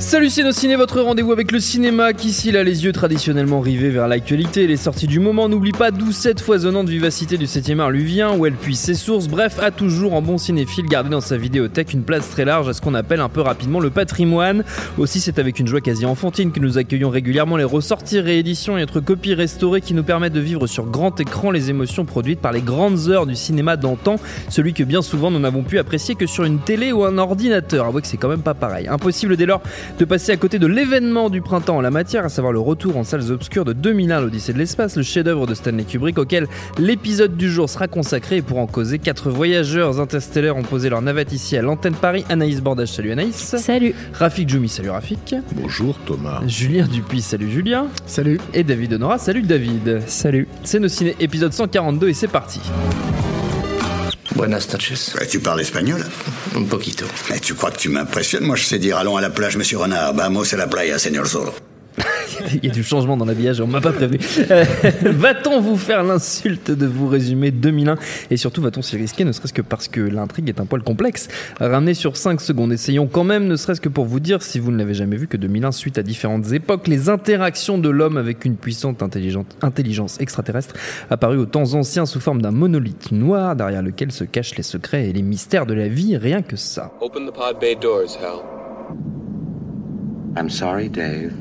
Salut ciné, votre rendez-vous avec le cinéma qui s'il a les yeux traditionnellement rivés vers l'actualité et les sorties du moment. N'oublie pas d'où cette foisonnante vivacité du 7ème art lui vient, où elle puise ses sources. Bref, a toujours en bon cinéphile gardé dans sa vidéothèque une place très large à ce qu'on appelle un peu rapidement le patrimoine. Aussi, c'est avec une joie quasi enfantine que nous accueillons régulièrement les ressorties, rééditions et autres copies restaurées qui nous permettent de vivre sur grand écran les émotions produites par les grandes heures du cinéma d'antan, celui que bien souvent nous n'avons pu apprécier que sur une télé ou un ordinateur. Avouez que c'est quand même pas pareil. Impossible dès lors de passer à côté de l'événement du printemps en la matière, à savoir le retour en salles obscures de 2001 l'Odyssée de l'espace, le chef-d'œuvre de Stanley Kubrick auquel l'épisode du jour sera consacré et pour en causer, quatre voyageurs interstellaires ont posé leur navette ici à l'antenne Paris. Anaïs Bordage, salut Anaïs. Salut. Rafik Djoumi, salut Rafik. Bonjour Thomas. Julien Dupuis, salut Julien. Salut. Et David Honora, salut David. Salut. C'est nos ciné épisode 142 et c'est parti. Buenas noches. Ouais, tu parles espagnol? Un poquito. Mais tu crois que tu m'impressionnes? Moi, je sais dire allons à la plage, monsieur Renard. Vamos a la playa, señor Zorro. Il y a du changement dans l'habillage, on m'a pas prévu. Euh, va-t-on vous faire l'insulte de vous résumer 2001 Et surtout, va-t-on s'y risquer, ne serait-ce que parce que l'intrigue est un poil complexe? Ramener sur 5 secondes, essayons quand même, ne serait-ce que pour vous dire, si vous ne l'avez jamais vu, que 2001, suite à différentes époques, les interactions de l'homme avec une puissante intelligente- intelligence extraterrestre apparue aux temps anciens sous forme d'un monolithe noir derrière lequel se cachent les secrets et les mystères de la vie, rien que ça. Open the pod bay doors, Hal. I'm sorry, Dave.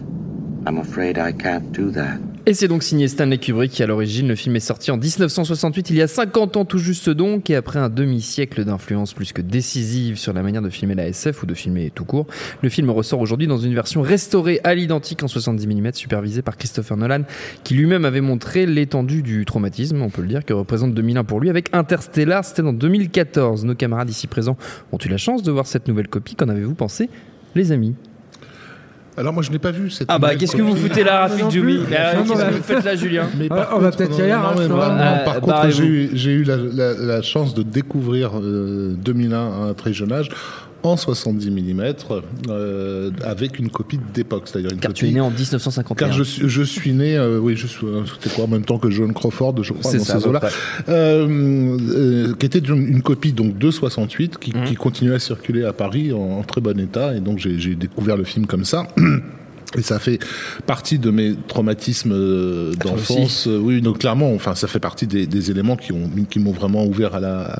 I'm afraid I can't do that. Et c'est donc signé Stanley Kubrick qui à l'origine, le film est sorti en 1968, il y a 50 ans tout juste donc, et après un demi-siècle d'influence plus que décisive sur la manière de filmer la SF ou de filmer tout court, le film ressort aujourd'hui dans une version restaurée à l'identique en 70 mm, supervisée par Christopher Nolan, qui lui-même avait montré l'étendue du traumatisme, on peut le dire, que représente 2001 pour lui, avec Interstellar, c'était en 2014. Nos camarades ici présents ont eu la chance de voir cette nouvelle copie, qu'en avez-vous pensé les amis? Alors moi je n'ai pas vu cette. Ah bah qu'est-ce que vous foutez là, Rafik Djoumi Non, Qu'est-ce que vous faites là, Julien Mais Ah, par on va contre, peut-être y non, aller, non, hein. Euh, par contre, barrez-vous. j'ai eu, j'ai eu la, la- la chance de découvrir euh, 2001 à un très jeune âge en 70 mm euh, avec une copie d'époque, c'est-à-dire une Car tu es né en 1951. Car je suis, je suis né, euh, oui, je suis, euh, c'était quoi en même temps que John Crawford, je crois, C'est dans ça, ces eaux-là, euh, qui était une, une copie donc de 68 qui, Mhm. qui continuait à circuler à Paris en, en très bon état, et donc j'ai j'ai découvert le film comme ça. Et ça fait partie de mes traumatismes euh, toi d'enfance. Euh, Oui, donc clairement, enfin, ça fait partie des, des éléments qui ont qui m'ont vraiment ouvert à la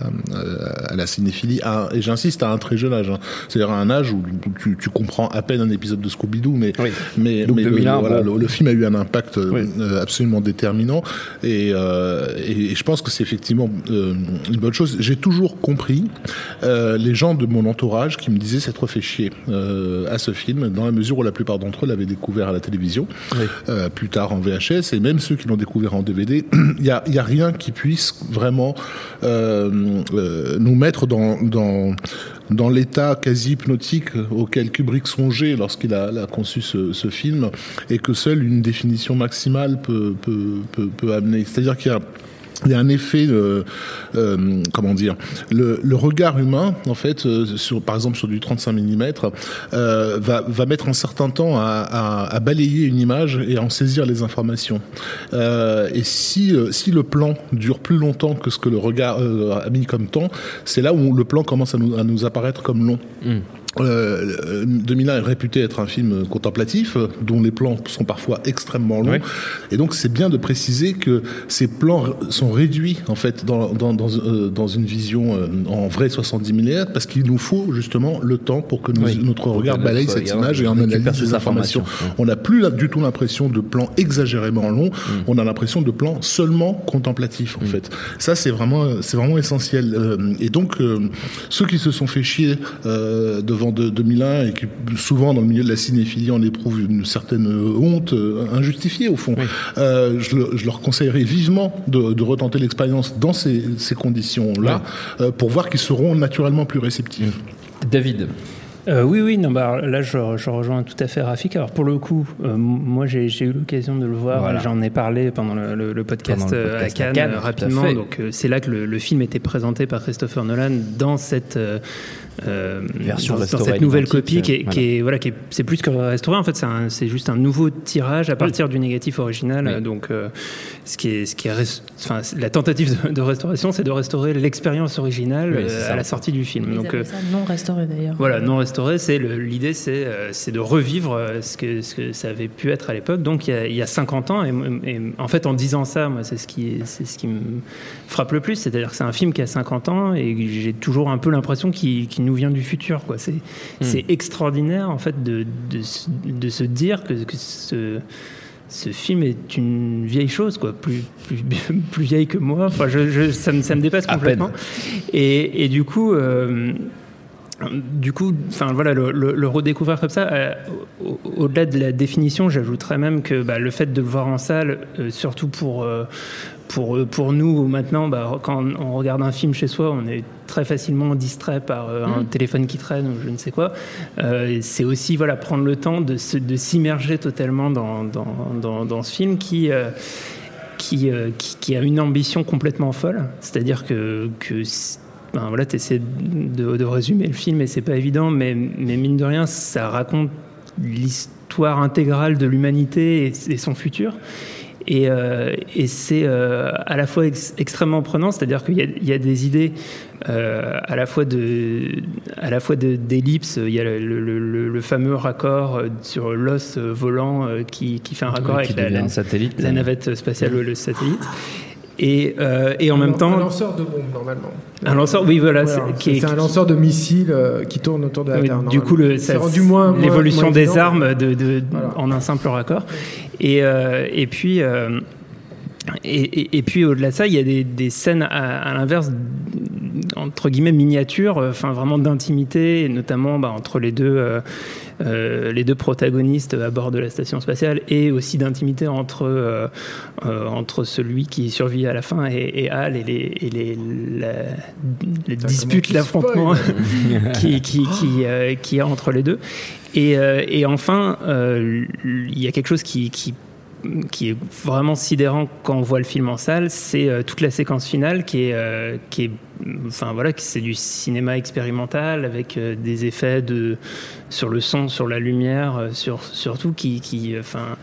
à la cinéphilie. À- et j'insiste à un très jeune âge. hein. C'est-à-dire à un âge où tu, tu comprends à peine un épisode de Scooby-Doo, mais Oui. mais, Donc mais le- 2001, voilà, bon. le, le film a eu un impact euh, Oui. euh, absolument déterminant. Et, euh, et, et je pense que c'est effectivement euh, une bonne chose. J'ai toujours compris euh, les gens de mon entourage qui me disaient s'être fait chier euh, à ce film, dans la mesure où la plupart d'entre eux l'avaient découvert à la télévision, euh, plus tard en VHS, et même ceux qui l'ont découvert en DVD. Il y a, y a rien qui puisse vraiment euh, euh, nous mettre dans, dans dans l'état quasi hypnotique auquel Kubrick songeait lorsqu'il a, a conçu ce, ce film, et que seule une définition maximale peut, peut, peut, peut amener. C'est-à-dire qu'il y a il y a un effet, euh, euh, comment dire, le, le regard humain, en fait, euh, sur, par exemple sur du 35 mm, euh, va, va mettre un certain temps à, à, à balayer une image et à en saisir les informations. Euh, et si, euh, si le plan dure plus longtemps que ce que le regard euh, a mis comme temps, c'est là où le plan commence à nous, à nous apparaître comme long. Euh, 2001 est réputé être un film contemplatif, euh, dont les plans sont parfois extrêmement longs. Oui. Et donc, c'est bien de préciser que ces plans sont réduits, en fait, dans, dans, dans, euh, dans une vision euh, en vrai 70 mm, parce qu'il nous faut justement le temps pour que nous- Oui. notre regard balaye cette image et en analyse ces les informations. On n'a plus là, du tout l'impression de plans exagérément longs, Mm. on a l'impression de plans seulement contemplatifs, en fait. Ça, c'est vraiment, c'est vraiment essentiel. Euh, et donc, euh, ceux qui se sont fait chier euh, devant de, 2001 et qui, souvent, dans le milieu de la cinéphilie, on éprouve une certaine honte euh, injustifiée, au fond, euh, je, le- je leur conseillerais vivement de, de retenter l'expérience dans ces, ces conditions-là euh, pour voir qu'ils seront naturellement plus réceptifs. David. Euh, oui, oui, non, bah, là, je, je rejoins tout à fait Rafik. Alors, pour le coup, euh, moi, j'ai eu l'occasion de le voir. Voilà. J'en ai parlé pendant le, le- le podcast, Pendant le euh, podcast à à Cannes, euh, à rapidement. Donc, euh, c'est là que le, le film était présenté par Christopher Nolan dans cette. Euh, euh, Version dans, dans restaurée cette nouvelle copie qui est, voilà. qui est- voilà qui est- c'est plus que restauré en fait c'est juste un nouveau tirage à partir du négatif original Oui. Euh, donc euh, ce qui est ce qui est enfin la tentative de, de restauration c'est de restaurer l'expérience originale Oui, euh, à la sortie du film Ils donc euh, ça non restauré d'ailleurs. voilà, non restauré, c'est l'idée, c'est euh, c'est de revivre euh, ce que, ce que ça avait pu être à l'époque. Donc il y, a, il y a 50 ans, et, et en fait en disant ça, moi c'est ce qui c'est ce qui me frappe le plus, c'est-à-dire que c'est un film qui a 50 ans et j'ai toujours un peu l'impression qu'il nous vient du futur. quoi. C'est c'est extraordinaire en fait de, de, se- de se dire que, que ce ce film est une vieille chose, quoi, plus, plus, plus vieille que moi. Enfin, je, je- ça, me, ça me dépasse complètement. Et, et du coup, euh, du coup, enfin voilà, le, le- le redécouvrir comme ça, euh, au- au-delà de la définition, j'ajouterais même que bah, le fait de le voir en salle, euh, surtout pour pour euh, pour nous maintenant, bah, quand on regarde un film chez soi, on est très facilement distrait par euh, un téléphone qui traîne ou je ne sais quoi. Euh, c'est aussi voilà prendre le temps de se- de s'immerger totalement dans, dans, dans, dans ce film qui euh, qui, qui, qui a une ambition complètement folle. C'est-à-dire que, que ben voilà, tu essaies de, de résumer le film et c'est pas évident, mais, mais mine de rien, ça raconte l'histoire intégrale de l'humanité et, et son futur. Et, euh, et c'est euh, à la fois ex- extrêmement prenant, c'est-à-dire qu'il y, a- il y a des idées euh, à la fois de, à la fois de- d'ellipses. Il y a le, le- le- le fameux raccord sur l'os volant qui, qui fait un raccord avec la, devient la- un satellite. la navette spatiale, le, le satellite. Et, euh, et en même Un temps, lanceur de bombes, normalement. un lanceur, oui, voilà, Voilà, c'est- qui c'est un lanceur de missiles euh, qui tourne autour de la oui, Terre. du coup, l'évolution des évident. armes de, de- Voilà. en un simple raccord. Et, euh, et puis, euh, et, et- et puis au-delà de ça, il y a des, des scènes à, à l'inverse, entre guillemets miniatures, euh, enfin vraiment d'intimité, et notamment bah, entre les deux. euh, euh, les deux protagonistes à bord de la station spatiale et aussi d'intimité entre, entre celui qui survit à la fin et, et Hal et les, et les, la- les disputes, l'affrontement qui, qui, qui, qui y a entre les deux. Et, euh, et enfin, euh, il y a quelque chose qui, qui, qui est vraiment sidérant quand on voit le film en salle, c'est euh, toute la séquence finale qui est, euh, qui est enfin voilà, c'est du cinéma expérimental avec euh, des effets de sur le son, sur la lumière, sur surtout qui, qui enfin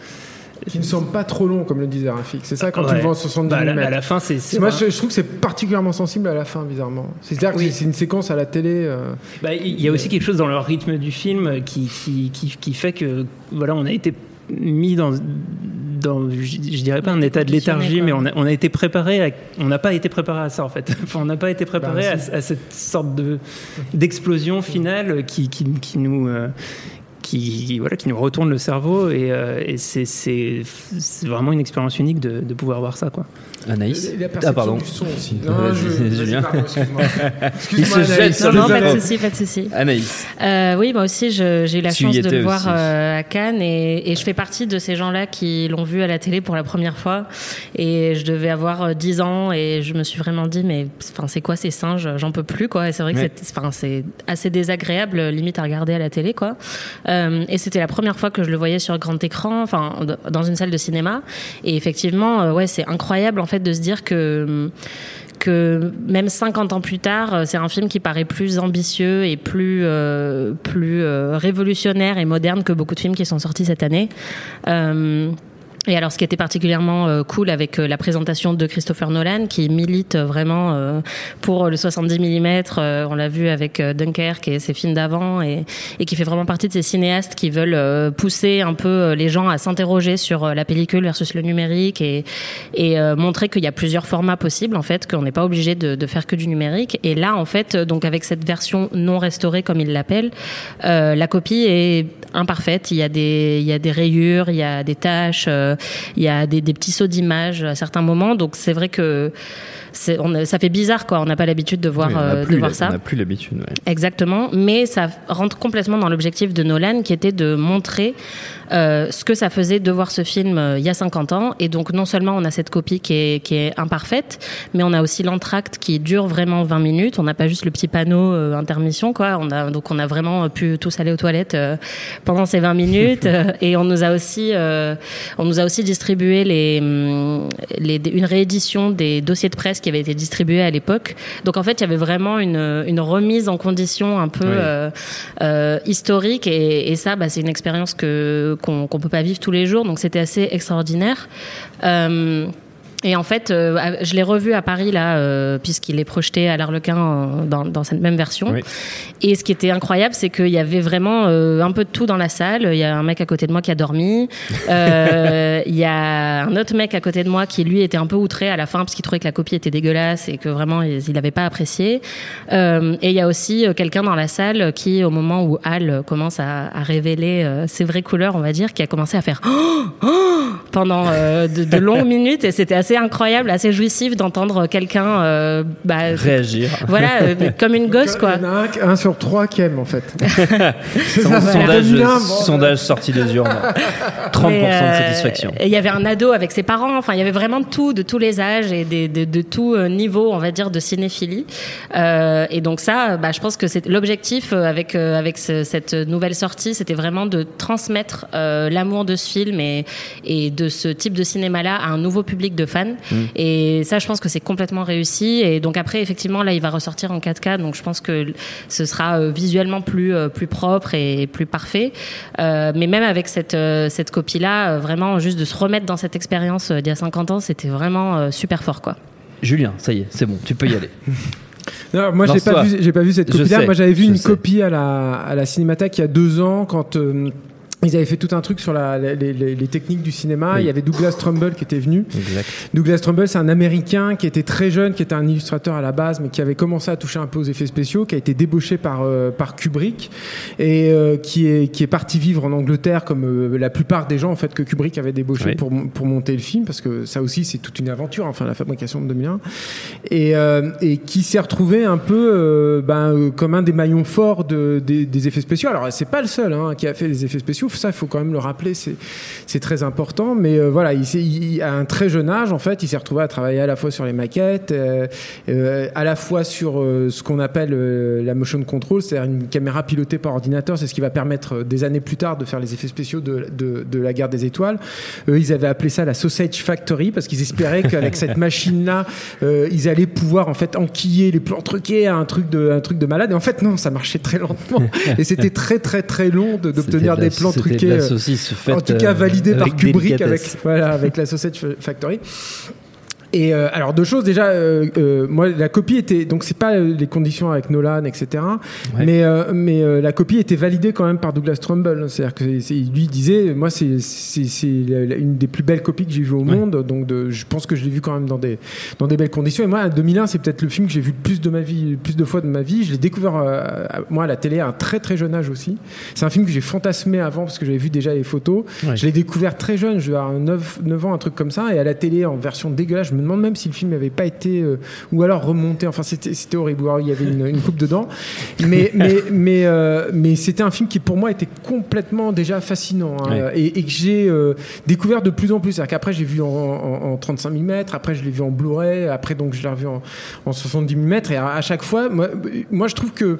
Qui ne semble pas trop long, comme le disait Rafik. C'est ça quand tu ouais. le vois en 70 Bah, à, la, à la fin, c'est Moi, je, je trouve que c'est particulièrement sensible à la fin, bizarrement. C'est-à-dire que Oui. c'est- c'est une séquence à la télé. euh, Bah, il y a aussi quelque chose dans le rythme du film qui, qui, qui, qui fait que voilà, on a été mis dans, dans je, je dirais pas un état de léthargie, mais on a, on a été préparé, à- on n'a pas été préparé à ça en fait. Enfin, on n'a pas été préparé Bah, à, cette sorte de d'explosion finale qui, qui, qui nous euh, qui, voilà, qui nous retourne le cerveau et, euh, et c'est, c'est, c'est vraiment une expérience unique de, de pouvoir voir ça quoi. Anaïs. La Ah, pardon. du son aussi. Vas-y, Non, je, vas-y, Julien. pardon, excuse-moi. Il se Anaïs. jette sur Non, non, pas de souci, pas de souci. Anaïs. Euh, oui, moi aussi, je- j'ai eu la Tu chance de le voir euh, à Cannes et, et je fais partie de ces gens-là qui l'ont vu à la télé pour la première fois. Et je devais avoir euh, 10 ans et je me suis vraiment dit, mais enfin, c'est quoi ces singes? J'en peux plus, quoi. Et c'est vrai que Ouais. c'est enfin, c'est assez désagréable, limite à regarder à la télé, quoi. Euh, et c'était la première fois que je le voyais sur grand écran, enfin, dans une salle de cinéma. Et effectivement, euh, ouais, c'est incroyable, en fait, de se dire que que même 50 ans plus tard, euh, c'est un film qui paraît plus ambitieux et plus, euh, plus euh, révolutionnaire et moderne que beaucoup de films qui sont sortis cette année. Et alors, ce qui était particulièrement euh, cool avec euh, la présentation de Christopher Nolan, qui milite vraiment euh, pour le 70 mm, on l'a vu avec Dunkerque et ses films d'avant, et, qui fait vraiment partie de ces cinéastes qui veulent pousser un peu les gens à s'interroger sur la pellicule versus le numérique et, montrer qu'il y a plusieurs formats possibles, en fait, qu'on n'est pas obligé de, de faire que du numérique. Et là, en fait, donc avec cette version non restaurée, comme il l'appelle, la copie est imparfaite. Il y a des, il y a des rayures, il y a des taches, euh, il y a des, des petits sauts d'image à certains moments. Donc c'est vrai que on, a- ça fait bizarre, quoi. On n'a pas l'habitude de voir, Oui, euh, de voir ça. On n'a plus l'habitude. ouais. Exactement, mais ça rentre complètement dans l'objectif de Nolan qui était de montrer euh, ce que ça faisait de voir ce film euh, il y a 50 ans. Et donc non seulement on a cette copie qui est, qui est imparfaite, mais on a aussi l'entracte qui dure vraiment 20 minutes. On n'a pas juste le petit panneau intermission, quoi. On a, donc on a vraiment pu tous aller aux toilettes pendant ces 20 minutes. Et on nous a aussi, on nous a aussi distribué les, hum, les, une réédition des dossiers de presse qui avaient été distribués à l'époque. Donc en fait, il y avait vraiment une, une remise en condition un peu Oui. euh, euh, historique et, et ça, bah, c'est une expérience que qu'on qu'on peut pas vivre tous les jours. Donc c'était assez extraordinaire. Euh, et en fait, euh, je l'ai revu à Paris là, euh, puisqu'il est projeté à l'Arlequin euh, dans, dans cette même version. Oui. Et ce qui était incroyable, c'est qu'il y avait vraiment un peu de tout dans la salle. Il y a un mec à côté de moi qui a dormi. Il y a un autre mec à côté de moi qui lui était un peu outré à la fin parce qu'il trouvait que la copie était dégueulasse et que vraiment il n'avait pas apprécié. Et il y a aussi quelqu'un dans la salle qui, au moment où Al commence à, à révéler ses vraies couleurs, on va dire, qui a commencé à faire Oh Oh pendant de, de longues minutes et c'était assez incroyable, assez jouissif d'entendre quelqu'un euh, bah, Réagir. voilà, euh, comme une gosse quoi. Il y en a un, un sur trois qui aime en fait. Son- Ça sondage, 2001, bon, sondage sorti des urnes. 30% Mais, de euh, satisfaction. et Il y avait un ado avec ses parents. Enfin, il y avait vraiment de tout, de tous les âges et des- de, de tout niveau, on va dire, de cinéphilie. Euh, et donc ça, bah, je pense que c'est l'objectif avec euh, avec ce- cette nouvelle sortie, c'était vraiment de transmettre euh, l'amour de ce film et et de ce type de cinéma-là à un nouveau public de fans. Et ça, je pense que c'est complètement réussi. Et donc après, effectivement, là, il va ressortir en 4K. Donc je pense que ce sera euh, visuellement plus euh, plus propre et plus parfait. Euh, mais même avec cette euh, cette copie-là, euh, vraiment juste de se remettre dans cette expérience euh, d'il y a 50 ans, c'était vraiment euh, super fort, quoi. Julien, ça y est, c'est bon, tu peux y aller. Non, moi, j'ai pas vu, pas vu cette copie-là. Moi, j'avais vu je une sais. copie à la, à la Cinémathèque il y a deux ans quand euh, ils avaient fait tout un truc sur la- les, les- les techniques du cinéma. Oui. Il y avait Douglas Trumbull qui était venu. Exact. Douglas Trumbull, c'est un Américain qui était très jeune, qui était un illustrateur à la base, mais qui avait commencé à toucher un peu aux effets spéciaux, qui a été débauché par euh, par Kubrick et euh, qui est qui est parti vivre en Angleterre comme euh, la plupart des gens en fait que Kubrick avait débauché Oui. pour pour monter le film, parce que ça aussi c'est toute une aventure, enfin la fabrication de 2001 et, euh, et qui s'est retrouvé un peu ben, comme un des maillons forts de, des, des effets spéciaux. Alors c'est pas le seul hein, qui a fait les effets spéciaux, ça il faut quand même le rappeler, c'est très important. Mais euh, voilà, il, il- à un très jeune âge, en fait, il s'est retrouvé à travailler à la fois sur les maquettes, euh, euh, à la fois sur ce qu'on appelle la motion control, c'est-à-dire une caméra pilotée par ordinateur. C'est ce qui va permettre des années plus tard de faire les effets spéciaux de, de, de la guerre des étoiles. Eux, ils avaient appelé ça la Sausage Factory parce qu'ils espéraient qu'avec cette machine-là, ils allaient pouvoir en fait enquiller les plans truqués à un truc de un truc de malade. Et en fait, non, ça marchait très lentement et c'était très très très long d'obtenir de des plans c'était la euh, saucisse faite, en tout cas euh, validé par avec Kubrick avec voilà avec la Sausage Factory. Et euh, alors deux choses déjà, euh, euh, moi la copie était donc c'est pas euh, les conditions avec Nolan etc. Ouais. Mais euh, mais euh, la copie était validée quand même par Douglas Trumbull. C'est-à-dire que c'est- lui disait moi c'est une des plus belles copies que j'ai vues au monde. Donc de, je pense que je l'ai vu quand même dans des dans des belles conditions. Et moi 2001 c'est peut-être le film que j'ai vu le plus de ma vie, plus de fois de ma vie. Je l'ai découvert euh, à- moi à la télé à un très très jeune âge aussi. C'est un film que j'ai fantasmé avant parce que j'avais vu déjà les photos. Ouais. Je l'ai découvert très jeune, je vais avoir 9, 9 ans, un truc comme ça, et à la télé en version dégueulasse. Je me demande même si le film n'avait pas été, euh, ou alors remonté. Enfin, c'était horrible. Alors il y avait une, une coupe dedans. Mais, mais, mais, euh, mais c'était un film qui pour moi était complètement déjà fascinant hein, Ouais. et, et que j'ai euh, découvert de plus en plus. C'est-à-dire qu'après j'ai vu en, en, en 35 mm, après je l'ai vu en Blu-ray, après donc je l'ai revu en, en 70 mm, et à, à chaque fois, moi, moi je trouve que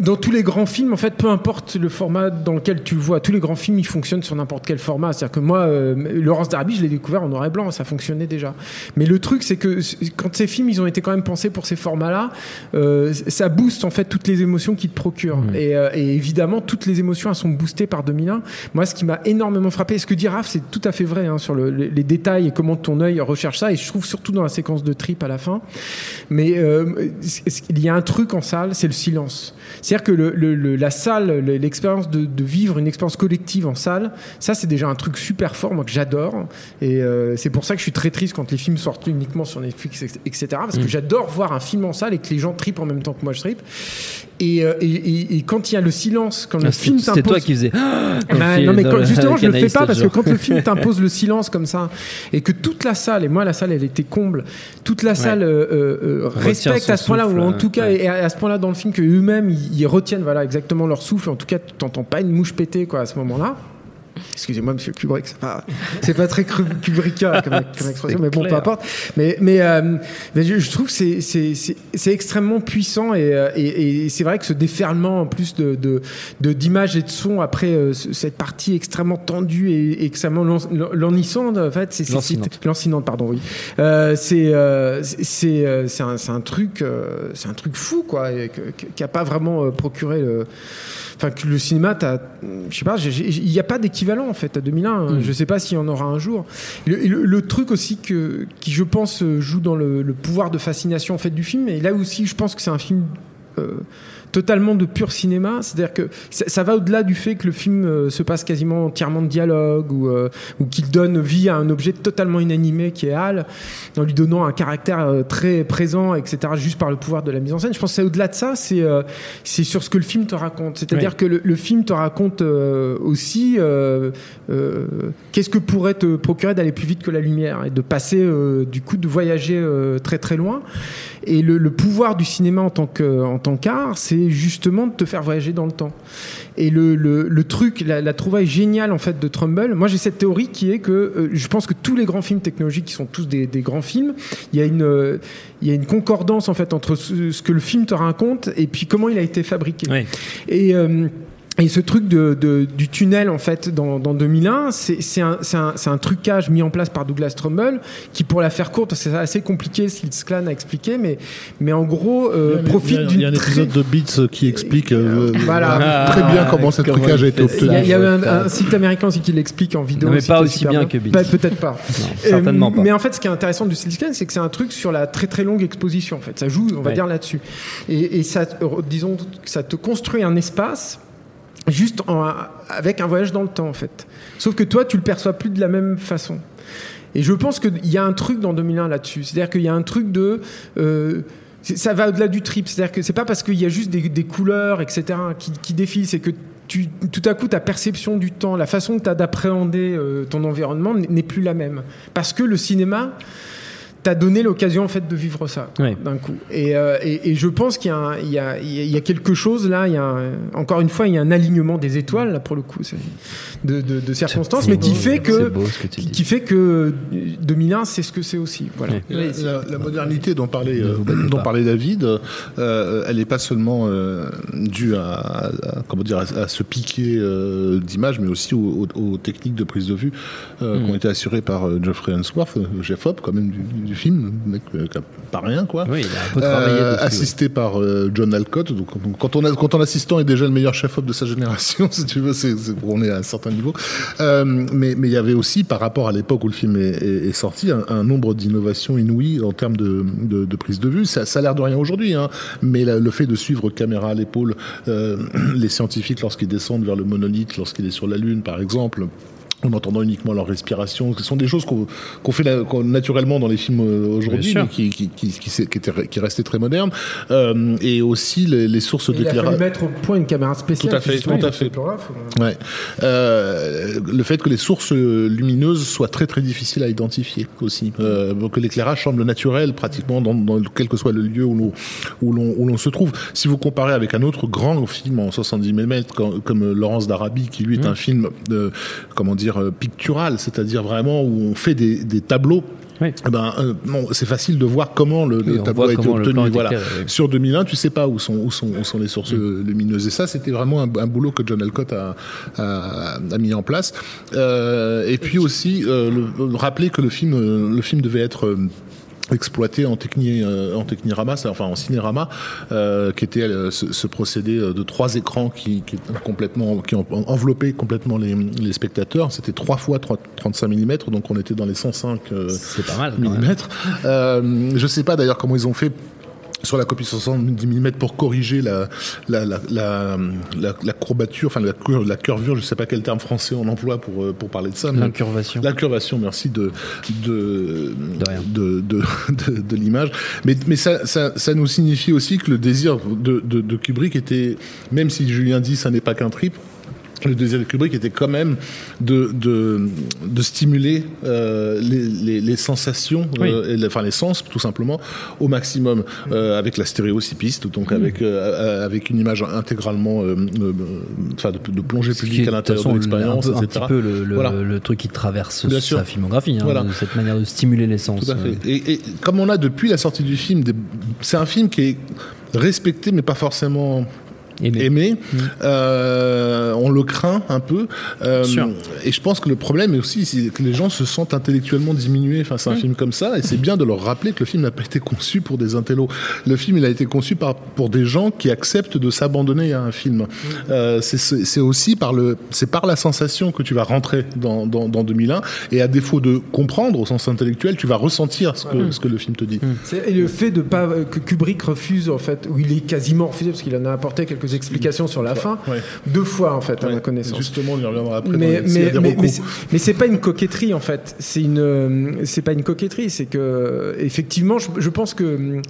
dans tous les grands films, en fait, peu importe le format dans lequel tu le vois, tous les grands films, ils fonctionnent sur n'importe quel format. C'est-à-dire que moi, euh, Laurence Darby, je l'ai découvert en noir et blanc, ça fonctionnait déjà. Mais le truc, c'est que quand ces films, ils ont été quand même pensés pour ces formats-là, euh, ça booste en fait toutes les émotions qu'ils te procurent. Et, euh, et évidemment, toutes les émotions, elles sont boostées par 2001. Moi, ce qui m'a énormément frappé, ce que dit Raph, c'est tout à fait vrai hein, sur le- les, détails et comment ton œil recherche ça. Et je trouve surtout dans la séquence de trip à la fin. Mais euh, il y a un truc en salle, c'est le silence. C'est-à-dire que le, le- le- la salle, le- l'expérience de, de vivre une expérience collective en salle, ça c'est déjà un truc super fort, moi que j'adore. Et euh, c'est pour ça que je suis très triste quand les films sortent uniquement sur Netflix, etc. Parce que Mm. j'adore voir un film en salle et que les gens tripent en même temps que moi je tripe. Et, euh, et, et- et quand il y a le silence, quand le Ah, film t'impose toi qui faisais. bah, non mais quand- justement je le fais pas parce que quand le film t'impose le silence comme ça et que toute la salle et moi la salle elle était comble toute la salle euh, euh, euh, respecte à ce point-là ou en tout cas ouais. et à, à ce point-là dans le film que eux-mêmes ils, ils retiennent voilà exactement leur souffle en tout cas tu t'entends pas une mouche péter quoi à ce moment-là Excusez-moi, Monsieur Kubrick, c'est pas, c'est pas très Kubrickien comme, comme expression, mais bon, peu importe. Mais, mais, euh, mais je, je trouve que c'est, c'est, c'est, c'est extrêmement puissant et, euh, et, et c'est vrai que ce déferlement en plus de, de, de- d'images et de sons après euh, ce- cette partie extrêmement tendue et, et extrêmement lan- lancinante, en fait, c'est, c'est- Lancinante. c'est- lancinante, pardon, oui. Euh, c'est, euh, c'est, c'est, euh, c'est un, c'est un truc, euh, c'est un truc fou, quoi, et que- que- qui a pas vraiment euh, procuré le. Enfin, que le cinéma, t'as, je sais pas, il n'y a pas d'équivalent en fait à 2001. hein. Mm. Je sais pas s'il y en aura un jour. Le, le- le truc aussi que, qui, je pense, euh, joue dans le, le pouvoir de fascination en fait du film. Et là aussi, je pense que c'est un film euh, totalement de pur cinéma. C'est-à-dire que ça, ça va au-delà du fait que le film euh, se passe quasiment entièrement de dialogue ou, euh, ou qu'il donne vie à un objet totalement inanimé qui est Hal, en lui donnant un caractère euh, très présent, etc. Juste par le pouvoir de la mise en scène. Je pense que c'est au-delà de ça. C'est c'est sur ce que le film te raconte. C'est-à-dire que le, le film te raconte aussi qu'est-ce que pourrait te procurer d'aller plus vite que la lumière et de passer euh, du coup de voyager euh, très très loin. Et le, le pouvoir du cinéma en tant que en tant qu'art, c'est justement de te faire voyager dans le temps. Et le, le, le truc, la, la trouvaille géniale en fait de Trumbull, moi j'ai cette théorie qui est que euh, je pense que tous les grands films technologiques qui sont tous des, des grands films, il y a une euh, il y a une concordance en fait entre ce, ce que le film te raconte et puis comment il a été fabriqué. Et euh, et ce truc de, de- du tunnel, en fait, dans, dans 2001, c'est c'est un, c'est un, c'est un trucage mis en place par Douglas Trumbull, qui, pour la faire courte, c'est assez compliqué, Slits Clan a expliqué, mais, mais en gros, euh, profite il y a- d'une. Il y a un très- épisode de Beats qui explique euh, Voilà. très bien comment ce Comment trucage a été fait ça. Il y a, obtenu. il y a eu un, un site américain aussi qui l'explique en vidéo. Non, mais pas aussi bien que Beats. Peut-être pas. Non, certainement Euh, pas. Mais en fait, ce qui est intéressant du Slits Clan, c'est que c'est un truc sur la très très longue exposition. En fait, ça joue, on va Ouais. dire là-dessus. Et, et ça, euh, disons, ça te construit un espace juste avec un voyage dans le temps, en fait. Sauf que toi, tu le perçois plus de la même façon. Et je pense qu'il y a un truc dans 2001 là-dessus. C'est-à-dire qu'il y a un truc de. euh, ça va au-delà du trip. C'est-à-dire que c'est pas parce qu'il y a juste des, couleurs, etc., qui, défilent, c'est que tout à coup, ta perception du temps, la façon que tu as d'appréhender euh, ton environnement n'est plus la même. Parce que le cinéma t'a donné l'occasion en fait de vivre ça Ouais. d'un coup. Et, euh, et, et je pense qu'il y, a un- il y, a, il y a quelque chose là. Il y a un- encore une fois, il y a un alignement des étoiles là pour le coup, de, de, de circonstances, mais qui fait que beau ce que tu qui, dis. qui fait que 2001 c'est ce que c'est aussi. Voilà. Ouais. La, la- la modernité dont parlait, euh, dont parlait David, euh, elle n'est pas seulement euh, due à, à- à- comment dire, à, à ce piqué euh, d'image, mais aussi aux, aux- aux techniques de prise de vue euh, Mm. qui ont été assurées par euh, Geoffrey Unsworth, le chef op quand même du, du film, le mec euh, pas rien quoi. Oui, il a un peu travaillé Euh, dessus, assisté par euh, John Alcott. Donc, quand, on a, quand ton assistant est déjà le meilleur chef-op de sa génération, si tu veux, c'est, on est à un certain niveau. Mais mais il y avait aussi, par rapport à l'époque où le film est, est- est sorti, un, un nombre d'innovations inouïes en termes de, de, de prise de vue. Ça, ça a l'air de rien aujourd'hui, hein, mais la- le fait de suivre caméra à l'épaule les scientifiques lorsqu'ils descendent vers le monolithe, lorsqu'il est sur la Lune, par exemple en entendant uniquement leur respiration. Ce sont des choses qu'on fait naturellement dans les films euh, aujourd'hui, mais qui, qui, qui, qui, qui, restaient très modernes. Euh, et aussi les, les sources Il a fallu d'éclairage. mettre au point une caméra spéciale. Tout à fait, tout à fait. Ouais. Euh, le fait que les sources lumineuses soient très très difficiles à identifier aussi, euh, que l'éclairage semble naturel pratiquement dans, dans quel que soit le lieu où l'on où l'on où l'on se trouve. Si vous comparez avec un autre grand film en 70 mm comme, comme Laurence d'Arabie, qui lui est un film de comment dire euh, pictural, c'est-à-dire vraiment où on fait des, des tableaux Oui. eh ben, euh, c'est facile de voir comment le, Oui, tableau a été obtenu. Voilà. oui. Sur 2001, tu sais pas où sont, où sont, où sont les sources Mm. lumineuses. Et ça, c'était vraiment un, un boulot que John Alcott a, a, a mis en place. Euh, et puis aussi, euh, le, le rappeler que le film, le film devait être... exploité en techni euh, en technirama enfin en cinérama euh, qui était euh, ce, ce procédé euh, de trois écrans qui, qui complètement qui ont enveloppé complètement les, les spectateurs c'était trois fois 3 35 mm donc on était dans les 105 euh, C'est pas mal. Euh, je sais pas d'ailleurs comment ils ont fait sur la copie 70 mm pour corriger la la, la, la, la, la courbature, enfin la, cur- la curvure, je sais pas quel terme français on emploie pour, euh, pour parler de ça. L'incurvation. L'incurvation, merci de de de, de, de, de l'image. Mais, mais ça, ça, ça nous signifie aussi que le désir de, de, de Kubrick était, même si Julien dit ça n'est pas qu'un trip, le désir de Kubrick était quand même de, de, de stimuler euh, les, les, les sensations, Oui. euh, et enfin les sens tout simplement, au maximum, euh, avec la stéréocypiste, donc avec, euh, avec une image intégralement, enfin de, de plongée publique à l'intérieur de l'expérience, un, peu- un etc. petit peu le, le, Voilà. le truc qui traverse Bien sa sûr. filmographie, hein, Voilà. de cette manière de stimuler les sens. Tout à fait. Et, et comme on a depuis la sortie du film, c'est un film qui est respecté, mais pas forcément Aimé. aimé. Euh, on le craint un peu. Euh, Sûr. et je pense que le problème est aussi c'est que les gens se sentent intellectuellement diminués face à un film comme ça. Et c'est bien de leur rappeler que le film n'a pas été conçu pour des intellos. Le film, il a été conçu par, pour des gens qui acceptent de s'abandonner à un film. Euh, c'est- aussi par le, c'est par la sensation que tu vas rentrer dans, dans, dans 2001. Et à défaut de comprendre au sens intellectuel, tu vas ressentir ce que, ce que le film te dit. Et le fait de pas que Kubrick refuse en fait, ou il est quasiment refusé parce qu'il en a apporté quelques explications sur la fin, Ouais. deux fois en fait à Ouais. ma connaissance. Justement, on y reviendra après. mais mais mais, mais c'est- pas une coquetterie en fait. C'est une euh, c'est pas une coquetterie. C'est que effectivement, je, je pense que hum,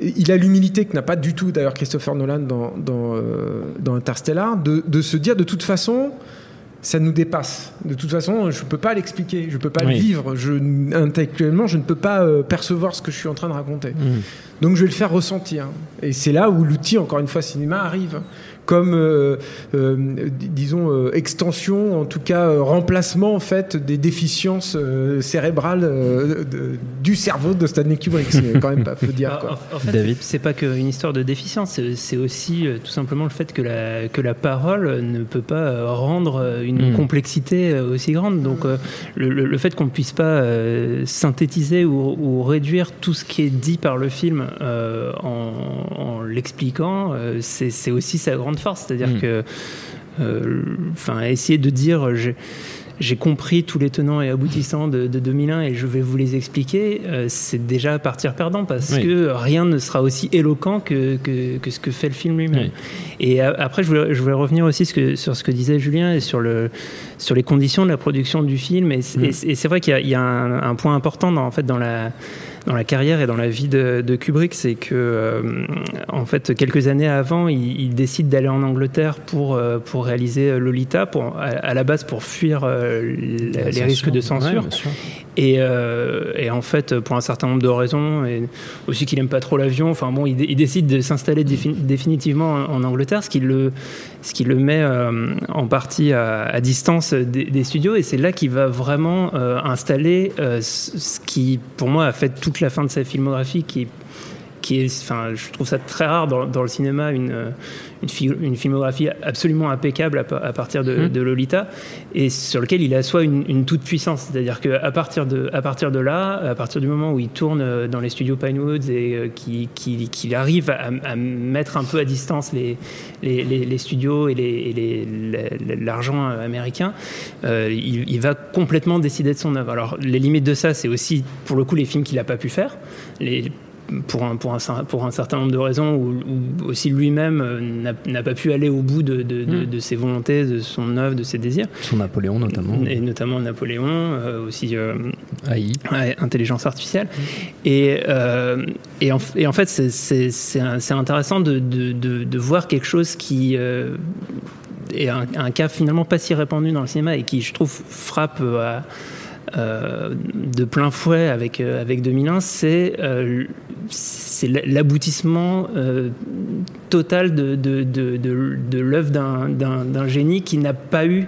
il a l'humilité que n'a pas du tout d'ailleurs Christopher Nolan dans dans, euh, dans Interstellar de, de se dire de toute façon ça nous dépasse. De toute façon, je peux pas l'expliquer, je peux pas Oui. le vivre. Je, intellectuellement, je ne peux pas euh, percevoir ce que je suis en train de raconter. Mm. Donc je vais le faire ressentir. Et c'est là où l'outil, encore une fois, cinéma arrive. Comme, euh, euh, dis- disons, euh, extension, en tout cas euh, remplacement en fait des déficiences euh, cérébrales euh, de- du cerveau de Stanley Kubrick. C'est quand même pas peu dire. Quoi. En, en fait, David. c'est pas qu'une histoire de déficience, c'est- aussi euh, tout simplement le fait que la, que la parole ne peut pas rendre une Mm. complexité aussi grande. Donc euh, le, le- le fait qu'on ne puisse pas euh, synthétiser ou, ou réduire tout ce qui est dit par le film euh, en, en l'expliquant, euh, c'est aussi sa grande force. C'est-à-dire Mm. que, euh, enfin, essayer de dire, euh, j'ai- j'ai compris tous les tenants et aboutissants de, de 2001 et je vais vous les expliquer, euh, c'est déjà partir perdant parce Oui. que rien ne sera aussi éloquent que, que, que ce que fait le film lui-même. Oui. Et a- après, je voulais, je voulais revenir aussi ce que- sur ce que disait Julien et sur, le, sur les conditions de la production du film. Et, c'est- Mm. et c'est- et c'est vrai qu'il y a, il y a un, un point important dans, en fait, dans la dans la carrière et dans la vie de, de Kubrick, c'est que euh, en fait quelques années avant, il, il décide d'aller en Angleterre pour euh, pour réaliser Lolita, pour à, à la base pour fuir euh, les risques de censure. Ouais. Et, euh, et en fait, pour un certain nombre de raisons, et aussi qu'il aime pas trop l'avion, enfin bon, il, dé- il décide de s'installer défi- définitivement en, Angleterre, ce qui le, ce qui le met euh, en partie à, distance des, studios. Et c'est là qu'il va vraiment euh, installer euh, ce qui, pour moi, a fait toute la fin de sa filmographie, qui qui est, enfin, je trouve ça très rare dans, dans le cinéma, une, une, fi- une filmographie absolument impeccable à, pa- à partir de, Mhm. de Lolita, et sur lequel il assoit une, une toute puissance. C'est-à-dire qu'à partir, de, à partir de là, à partir du moment où il tourne euh, dans les studios Pinewoods et euh, qu'il qui, qu'il arrive à, à mettre un peu à distance les, les, les- les studios et l'argent américain, euh, il, il va complètement décider de son œuvre. Alors, les limites de ça, c'est aussi, pour le coup, les films qu'il n'a pas pu faire. Les, pour un, pour, un, pour un certain nombre de raisons, où aussi lui-même euh, n'a pas pu aller au bout de, de, de- Mm. de ses volontés, de son œuvre, de ses désirs, Son Napoléon notamment. et notamment Napoléon, euh, aussi euh, AI. ouais, intelligence artificielle. Et, euh, et, en, et en fait, c'est- intéressant de, de, de, de voir quelque chose qui est un, un cas finalement pas si répandu dans le cinéma et qui, je trouve, frappe à, de plein fouet avec, euh, avec 2001, c'est euh, l'aboutissement euh, total de, de, de, de, l'œuvre d'un- génie qui n'a pas eu euh,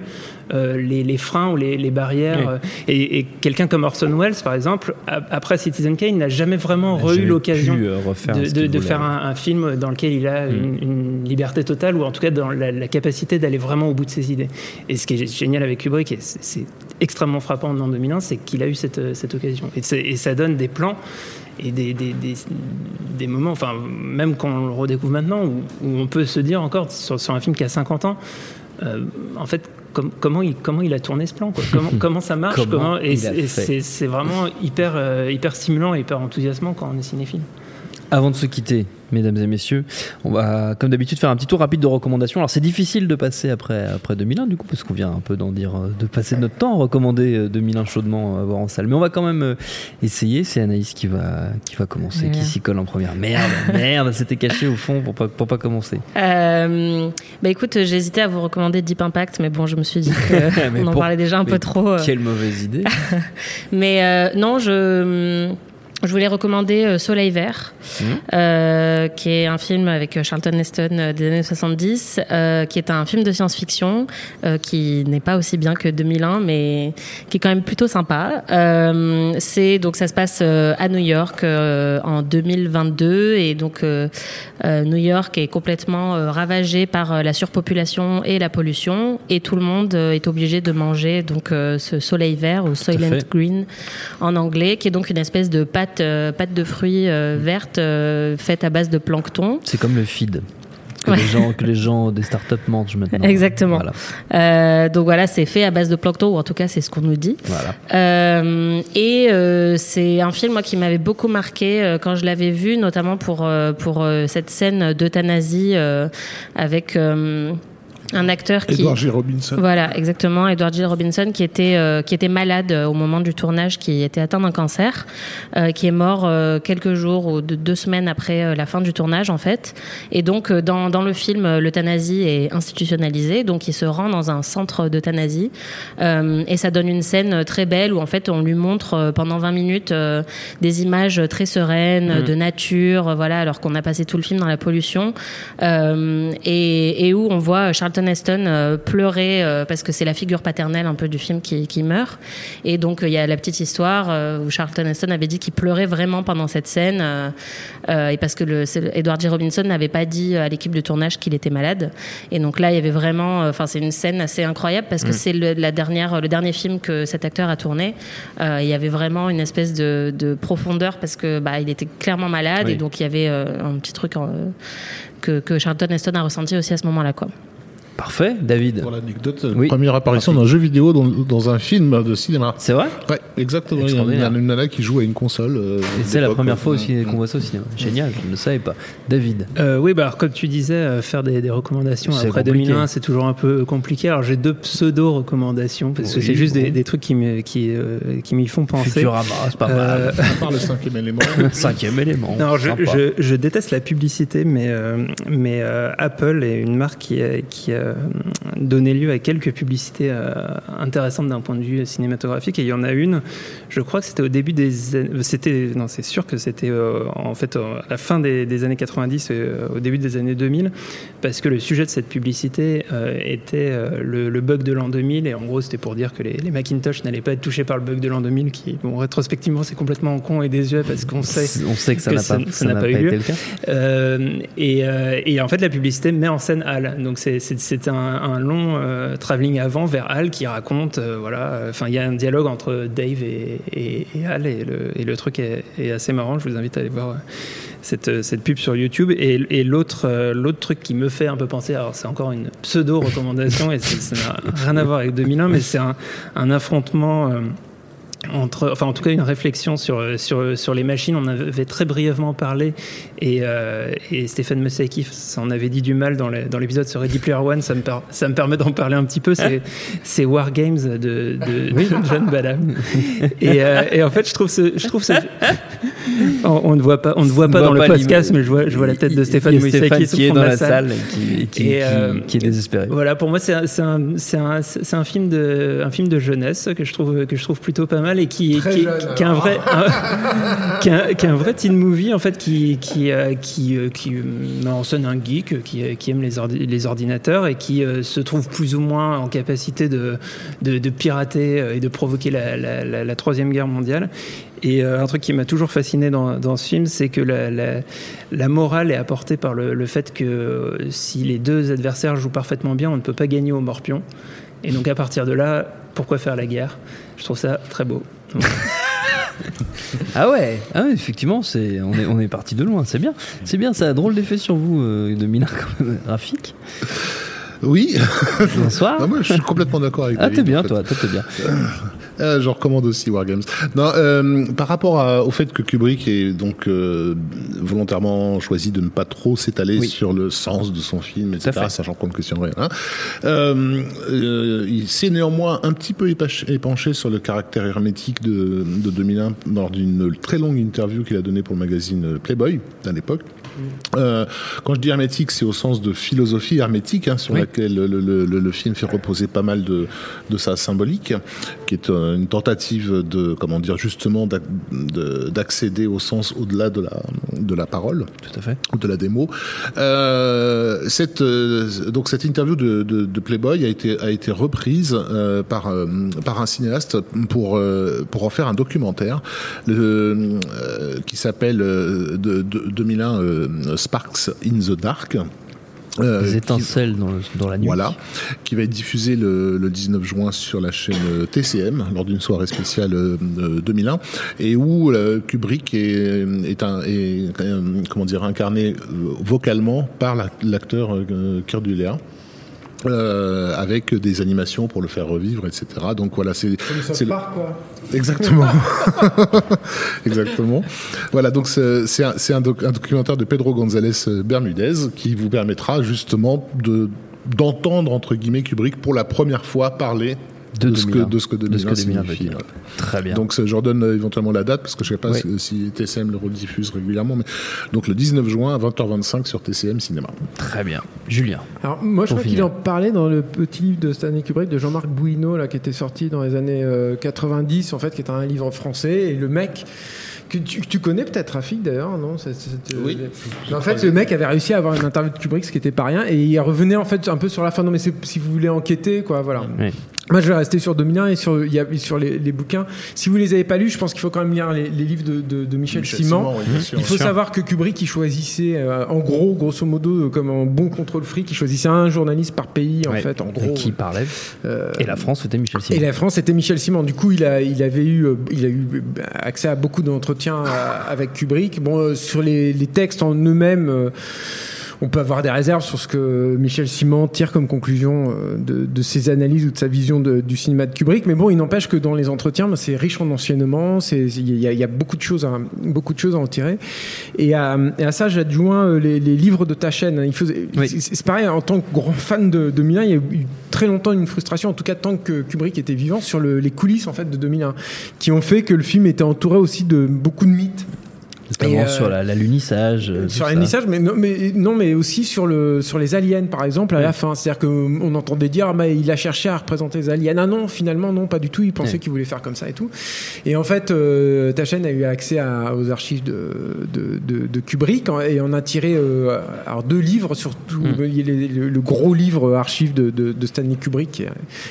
les, les freins ou les, les barrières. Oui. euh, Et, et quelqu'un comme Orson Welles, par exemple, après Citizen Kane, n'a jamais vraiment re eu l'occasion euh, de, faire un, un film dans lequel il a une, une liberté totale, ou en tout cas dans la, la capacité d'aller vraiment au bout de ses idées. Et ce qui est génial avec Kubrick, et c'est extrêmement frappant en 2001, c'est qu'il a eu cette, euh, cette occasion. Et, ça donne des plans et des, des, des, des moments, enfin, même quand on le redécouvre maintenant, où, où on peut se dire encore sur, sur un film qui a 50 ans, euh, en fait, com- comment, il, comment il a tourné ce plan quoi? Comment, comment ça marche Comment Et, c'est vraiment hyper, euh, hyper stimulant et hyper enthousiasmant quand on est cinéphile. Avant de se quitter, mesdames et messieurs, on va comme d'habitude faire un petit tour rapide de recommandations. Alors c'est difficile de passer après, après 2001 du coup, parce qu'on vient un peu d'en dire, euh, de passer notre temps à recommander euh, 2001 chaudement à voir en salle. Mais on va quand même euh, essayer. C'est Anaïs qui va, qui va commencer, qui s'y colle en première. Merde, merde, c'était caché au fond pour pas, pour pas commencer. Euh, bah écoute, j'hésitais à vous recommander Deep Impact, mais bon, je me suis dit qu'on en pour- parlait déjà un peu trop. euh. Quelle mauvaise idée. Mais euh, non, je, je voulais recommander euh, Soleil Vert, Mhm. euh, qui est un film avec euh, Charlton Heston euh, des années 70, euh, qui est un film de science-fiction euh, qui n'est pas aussi bien que 2001, mais qui est quand même plutôt sympa. Euh, c'est donc ça se passe à New York euh, en 2022 et donc New York est complètement ravagé par la surpopulation et la pollution et tout le monde est obligé de manger donc ce soleil vert ou Soylent. Green en anglais, qui est donc une espèce de pâte, euh, pâte de fruits euh, verte euh, faite à base de plancton. C'est comme le feed que, Ouais. les gens, que les gens des startups mangent maintenant. Exactement. Voilà. Euh, donc voilà, c'est fait à base de plancton, ou en tout cas c'est ce qu'on nous dit. voilà. Euh, et euh, c'est un film moi qui m'avait beaucoup marqué quand je l'avais vu, notamment pour pour cette scène d'euthanasie avec un acteur qui Edward G. Robinson. voilà, exactement. Edward G. Robinson, qui était euh, qui était malade euh, au moment du tournage, qui était atteint d'un cancer, euh, qui est mort euh, quelques jours ou de- deux semaines après la fin du tournage, en fait. Et donc, dans dans le film, l'euthanasie est institutionnalisée, donc il se rend dans un centre d'euthanasie, et ça donne une scène très belle où en fait on lui montre pendant 20 minutes des images très sereines Mhm. de nature, voilà, alors qu'on a passé tout le film dans la pollution, et, et où on voit Charlton Heston euh, pleurer euh, parce que c'est la figure paternelle un peu du film qui, qui meurt. Et donc euh, il y a la petite histoire où Charlton Heston avait dit qu'il pleurait vraiment pendant cette scène, et parce que le, Edward G. Robinson n'avait pas dit à l'équipe de tournage qu'il était malade. Et donc là il y avait vraiment, enfin c'est une scène assez incroyable parce que c'est le, la dernière, le dernier film que cet acteur a tourné. Euh, il y avait vraiment une espèce de, de profondeur parce que bah, il était clairement malade Oui. et donc il y avait euh, un petit truc euh, que, que Charlton Heston a ressenti aussi à ce moment-là. Quoi. Parfait, David. Pour l'anecdote, Oui. première apparition d'un jeu vidéo dans, dans un film de cinéma. C'est vrai Ouais, exactement. Il y a une, une nana qui joue à une console. euh, Et c'est la première euh, fois aussi mm. qu'on voit ça aussi. hein. Génial, je ne le savais pas. David. Euh, oui, bah alors, comme tu disais, euh, faire des, des recommandations C'est après compliqué. 2001, c'est toujours un peu compliqué. Alors j'ai deux pseudo-recommandations, parce que Oui, c'est juste des, bon. des trucs qui me- qui, euh, qui m'y font penser. Futurama, c'est pas Euh, mal. À part le cinquième élément. Cinquième élément. Non, je, je, je déteste la publicité, mais, euh, mais euh, Apple est une marque qui qui a donné lieu à quelques publicités euh, intéressantes d'un point de vue cinématographique. Et il y en a une, je crois que c'était au début des années- c'était non, c'est sûr que c'était euh, en fait euh, à la fin des, des années 90 et euh, au début des années 2000, parce que le sujet de cette publicité euh, était euh, le, le bug de l'an 2000. Et en gros, c'était pour dire que les, les Macintosh n'allaient pas être touchés par le bug de l'an 2000, qui, bon, rétrospectivement, c'est complètement con et désuet parce qu'on sait On sait que ça n'a pas, ça ça n'a n'a pas pas, eu lieu. été le cas. euh, et, euh, et en fait, la publicité met en scène Hal. Donc c'est- c'est un, long euh, travelling avant vers Hal qui raconte, euh, voilà, euh, enfin il y a un dialogue entre Dave et, et, et Hal et le, truc est, assez marrant. Je vous invite à aller voir euh, cette, pub sur YouTube. Et, l'autre truc qui me fait un peu penser, alors c'est encore une pseudo recommandation et ça n'a rien à voir avec 2001, mais c'est un affrontement. Entre, enfin en tout cas une réflexion sur, sur, sur les machines. On avait très brièvement parlé et, euh, et Stéphane Mossaiki s'en avait dit du mal dans l'épisode sur Ready Player One. Ça me, ça me permet d'en parler un petit peu. C'est, c'est War Games de, de, de John Badham. Et, euh, et en fait, je trouve ce, je trouve ce, on, on ne voit pas, on ne voit pas voit dans le pas podcast, mais je vois, je vois la tête de Stéphane Moïse Stéphane qui, qui est dans la salle et qui, qui- Et, qui- euh, qui est désespéré. Voilà, pour moi, c'est un, c'est un, c'est un, c'est un film de, un film de jeunesse que je trouve, que je trouve plutôt pas mal et qui, Très qui, jeune, qui est un vrai, un- qui est un, qui est un vrai teen movie en fait, qui, qui, euh, qui, euh, qui, en sonne un geek, qui, qui aime les, ordi- les ordinateurs et qui euh, se trouve plus ou moins en capacité de, de, de pirater et de provoquer la, la, la- la troisième guerre mondiale. Et euh, un truc qui m'a toujours fasciné dans, dans ce film, c'est que la, la, la morale est apportée par le, le fait que euh, si les deux adversaires jouent parfaitement bien, on ne peut pas gagner au morpion. Et donc à partir de là, pourquoi faire la guerre? Je trouve ça très beau. Ah ouais, ah ouais, effectivement, c'est on est on est parti de loin, c'est bien, c'est bien, ça a drôle d'effet sur vous, euh, de même, Rafik. Oui. Bonsoir. Ah, moi, je suis complètement d'accord avec Ah David, t'es bien en fait. toi, toi t'es bien. Euh, je recommande aussi Wargames. Non, euh, par rapport à- au fait que Kubrick ait donc euh, volontairement choisi de ne pas trop s'étaler Oui. sur le sens de son film, etc., fait. sachant qu'on ne questionnerait rien, euh, euh, il s'est néanmoins un petit peu épanché sur le caractère hermétique de, de 2001 lors d'une très longue interview qu'il a donnée pour le magazine Playboy à l'époque. Euh, quand je dis hermétique, c'est au sens de philosophie hermétique, hein, sur Oui. laquelle le, le- le- le film fait reposer pas mal de, de sa symbolique, qui est euh, une tentative de, comment dire, justement, d'ac- de- d'accéder au sens au-delà de la, de la parole Tout à fait. ou de la démo. Euh, cette, donc cette interview de, de, de Playboy a été, a été reprise euh, par, par un cinéaste pour, pour en faire un documentaire qui s'appelle euh, de, de- 2001 euh, Sparks in the Dark. Euh, Des qui- étincelles dans, le- dans la nuit. voilà, qui va être diffusé le, le 19 juin sur la chaîne euh, TCM lors d'une soirée spéciale euh, euh, 2001 et où euh, Kubrick est, est, un, est, euh, comment dire incarné euh, vocalement par la- l'acteur euh, Kurt. Euh, avec des animations pour le faire revivre, etc. Donc voilà, c'est part, quoi. Exactement. Exactement. Voilà, donc c'est un, c'est un, doc- un documentaire de Pedro González Bermudez qui vous permettra justement de d'entendre entre guillemets Kubrick pour la première fois parler De de, ce que 2001. de ce que De ce 2001 que 2001 veut signifie. dire. ouais. Très bien. Donc je redonne euh, éventuellement la date parce que je sais pas Oui. si, si TCM le rediffuse régulièrement, mais donc le 19 juin à 20h25 sur TCM Cinéma. Très bien. Julien. Alors, moi, je crois qu'il en parlait dans le petit livre de Stanley Kubrick de Jean-Marc Bouineau, là, qui était sorti dans les années euh, 90, en fait, qui est un livre en français. Et le mec, que tu, connais peut-être, Rafik, d'ailleurs, non? C'est- c'est- euh, Oui. Mais En fait, le mec avait réussi à avoir une interview de Kubrick, ce qui était pas rien. Et il revenait, en fait, un peu sur la fin. Non, mais si vous voulez enquêter, quoi, voilà. Oui. Moi, je vais rester sur 2001 et sur, il y a, sur les, les bouquins. Si vous les avez pas lus, je pense qu'il faut quand même lire les, les livres de, de- de Michel, Michel Simon. Simon, oui, bien sûr. Il faut savoir que Kubrick, il choisissait, euh, en gros, grosso modo, euh, comme un bon contrôle fric, il choisissait un journaliste par pays, en Ouais. fait, en Et gros. qui parlait Euh, Et la France, c'était Michel Simon. et la France, c'était Michel Simon. Du coup, il, a, il avait eu, euh, il a eu euh, accès à beaucoup d'entretiens avec Kubrick. Bon, euh, sur les, les textes en eux-mêmes, euh, on peut avoir des réserves sur ce que Michel Simon tire comme conclusion euh, de, de ses analyses ou de sa vision de- du cinéma de Kubrick. Mais bon, il n'empêche que dans les entretiens, ben, c'est riche en enseignements. Il y, a- il y a beaucoup de choses, à, beaucoup de choses à en tirer. Et à, et à ça, j'adjoins euh, les, les livres de ta chaîne. Il Oui. c'est- pareil, en tant que grand fan de 2001, il y a eu très longtemps une frustration, en tout cas tant que Kubrick était vivant, sur le- les coulisses en fait de 2001, qui ont fait que le film était entouré aussi de beaucoup de mythes. Notamment euh, sur la- l'alunissage. euh, tout sur l'alunissage, mais, non- mais non, mais aussi sur le sur les aliens, par exemple, à la fin. C'est-à-dire qu'on entendait dire, ah, bah, il a cherché à représenter les aliens. Ah non, finalement, non, pas du tout. Il pensait qu'il voulait faire comme ça et tout. Et en fait, euh, ta chaîne a eu accès à- aux archives de, de, de- de Kubrick et on a tiré euh, alors deux livres, surtout Mm. les- le, le gros livre archive de, Stanley Kubrick qui est,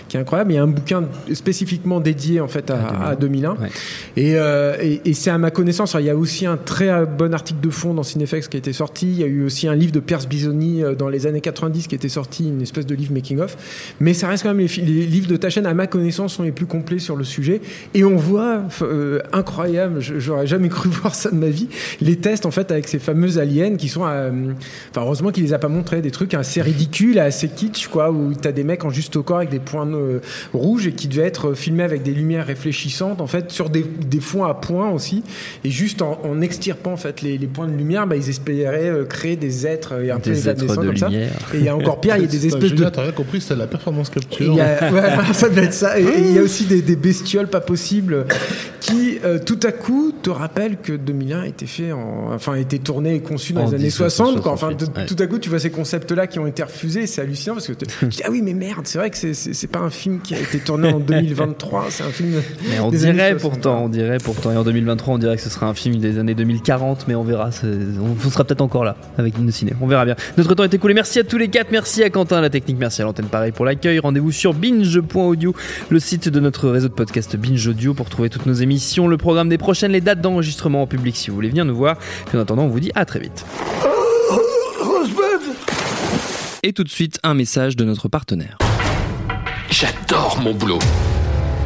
qui est incroyable. Il y a un bouquin spécifiquement dédié en fait à, à 2001. Ouais. Et, euh, et, et c'est à ma connaissance, alors, il y a aussi un très euh, bon article de fond dans Cinefex qui a été sorti. Il y a eu aussi un livre de Pierce Bisoni euh, dans les années 90 qui était sorti, une espèce de livre making-of. Mais ça reste quand même les, livres de ta chaîne, à ma connaissance, sont les plus complets sur le sujet. Et on voit, euh, incroyable, j'aurais jamais cru voir ça de ma vie, les tests en fait avec ces fameuses aliens qui sont. Enfin, heureusement qu'il les a pas montrés, des trucs assez ridicules, assez kitsch, quoi, où t'as des mecs en juste au corps avec des points rouges et qui devaient être filmés avec des lumières réfléchissantes, en fait, sur des, des fonds à points aussi, et juste en, en extirpant en fait les, les points de lumière, bah, ils espéraient euh, créer des êtres euh, un peu Des êtres de comme ça. lumière. Et il y a encore pire, il y a des espèces de Julien, t'as rien compris, c'est la performance et capture. y a- ouais, ça doit être ça. Et et il y a aussi des, des bestioles pas possibles qui, euh, tout à coup, te rappellent que 2001 a été fait, en, enfin, a été tourné et conçu dans En les années 60. Quoi. Enfin, 1968, tout- ouais. tout à coup, tu vois ces concepts-là qui ont été refusés. C'est hallucinant parce que tu dis ah oui, mais merde, c'est vrai que c'est- pas un film qui a été tourné en 2023. C'est un film. Mais on des années dirait 60. pourtant, on dirait pourtant. Et en 2023, on dirait que ce sera un film des années 2040, mais on verra. On, sera peut-être encore là avec une ciné. On verra bien. Notre temps est écoulé. Merci à tous les quatre. Merci à Quentin, la technique. Merci à l'antenne pareil pour l'accueil. Rendez-vous sur binge.audio, le site de notre réseau de podcast Binge Audio pour trouver toutes nos émissions, le programme des prochaines, les dates d'enregistrement en public si vous voulez venir nous voir. Puis en attendant, on vous dit à très vite. Et tout de suite, un message de notre partenaire. J'adore mon boulot.